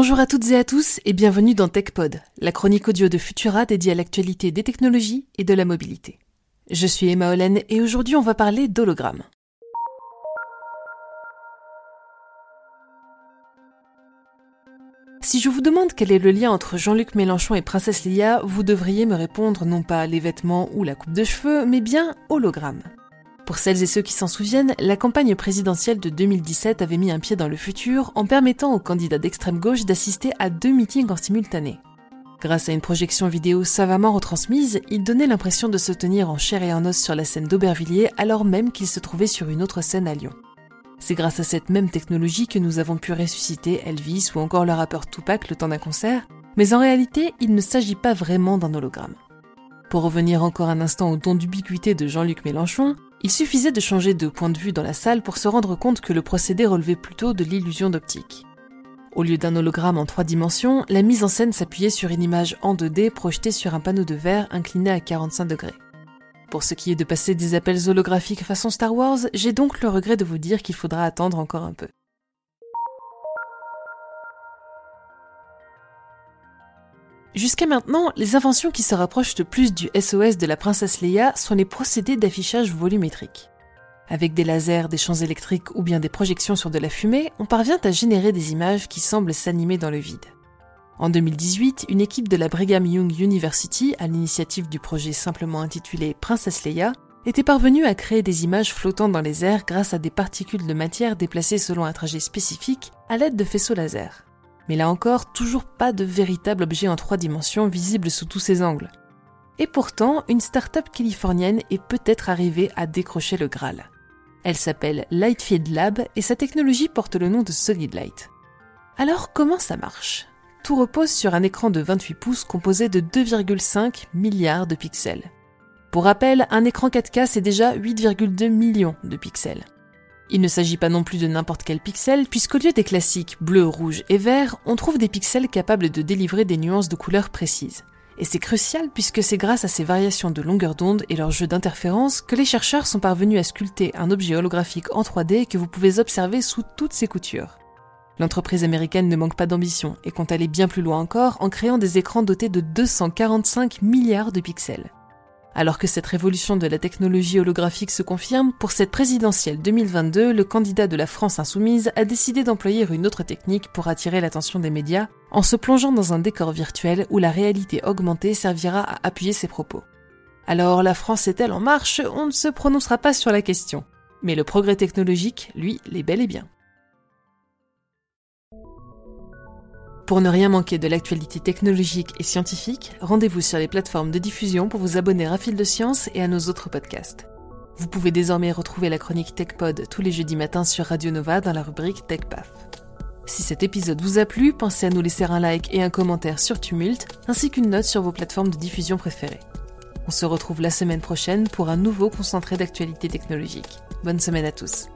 Bonjour à toutes et à tous et bienvenue dans TechPod, la chronique audio de Futura dédiée à l'actualité des technologies et de la mobilité. Je suis Emma Hollen et aujourd'hui on va parler d'hologrammes. Si je vous demande quel est le lien entre Jean-Luc Mélenchon et Princesse Leia, vous devriez me répondre non pas les vêtements ou la coupe de cheveux, mais bien hologramme. Pour celles et ceux qui s'en souviennent, la campagne présidentielle de 2017 avait mis un pied dans le futur en permettant aux candidats d'extrême gauche d'assister à deux meetings en simultané. Grâce à une projection vidéo savamment retransmise, ils donnaient l'impression de se tenir en chair et en os sur la scène d'Aubervilliers alors même qu'ils se trouvaient sur une autre scène à Lyon. C'est grâce à cette même technologie que nous avons pu ressusciter Elvis ou encore le rappeur Tupac le temps d'un concert, mais en réalité, il ne s'agit pas vraiment d'un hologramme. Pour revenir encore un instant au don d'ubiquité de Jean-Luc Mélenchon, il suffisait de changer de point de vue dans la salle pour se rendre compte que le procédé relevait plutôt de l'illusion d'optique. Au lieu d'un hologramme en trois dimensions, la mise en scène s'appuyait sur une image en 2D projetée sur un panneau de verre incliné à 45 degrés. Pour ce qui est de passer des appels holographiques façon Star Wars, j'ai donc le regret de vous dire qu'il faudra attendre encore un peu. Jusqu'à maintenant, les inventions qui se rapprochent le plus du SOS de la princesse Leia sont les procédés d'affichage volumétrique. Avec des lasers, des champs électriques ou bien des projections sur de la fumée, on parvient à générer des images qui semblent s'animer dans le vide. En 2018, une équipe de la Brigham Young University, à l'initiative du projet simplement intitulé Princesse Leia, était parvenue à créer des images flottant dans les airs grâce à des particules de matière déplacées selon un trajet spécifique à l'aide de faisceaux laser. Mais là encore, toujours pas de véritable objet en trois dimensions visible sous tous ses angles. Et pourtant, une start-up californienne est peut-être arrivée à décrocher le Graal. Elle s'appelle Lightfield Lab et sa technologie porte le nom de Solid Light. Alors comment ça marche? Tout repose sur un écran de 28 pouces composé de 2,5 milliards de pixels. Pour rappel, un écran 4K c'est déjà 8,2 millions de pixels. Il ne s'agit pas non plus de n'importe quel pixel, puisqu'au lieu des classiques bleu, rouge et vert, on trouve des pixels capables de délivrer des nuances de couleurs précises. Et c'est crucial puisque c'est grâce à ces variations de longueur d'onde et leur jeu d'interférences que les chercheurs sont parvenus à sculpter un objet holographique en 3D que vous pouvez observer sous toutes ses coutures. L'entreprise américaine ne manque pas d'ambition et compte aller bien plus loin encore en créant des écrans dotés de 245 milliards de pixels. Alors que cette révolution de la technologie holographique se confirme, pour cette présidentielle 2022, le candidat de la France insoumise a décidé d'employer une autre technique pour attirer l'attention des médias, en se plongeant dans un décor virtuel où la réalité augmentée servira à appuyer ses propos. Alors la France est-elle en marche? On ne se prononcera pas sur la question. Mais le progrès technologique, lui, l'est bel et bien. Pour ne rien manquer de l'actualité technologique et scientifique, rendez-vous sur les plateformes de diffusion pour vous abonner à Fil de Science et à nos autres podcasts. Vous pouvez désormais retrouver la chronique TechPod tous les jeudis matins sur Radio Nova dans la rubrique TechPath. Si cet épisode vous a plu, pensez à nous laisser un like et un commentaire sur Tumult, ainsi qu'une note sur vos plateformes de diffusion préférées. On se retrouve la semaine prochaine pour un nouveau concentré d'actualité technologique. Bonne semaine à tous.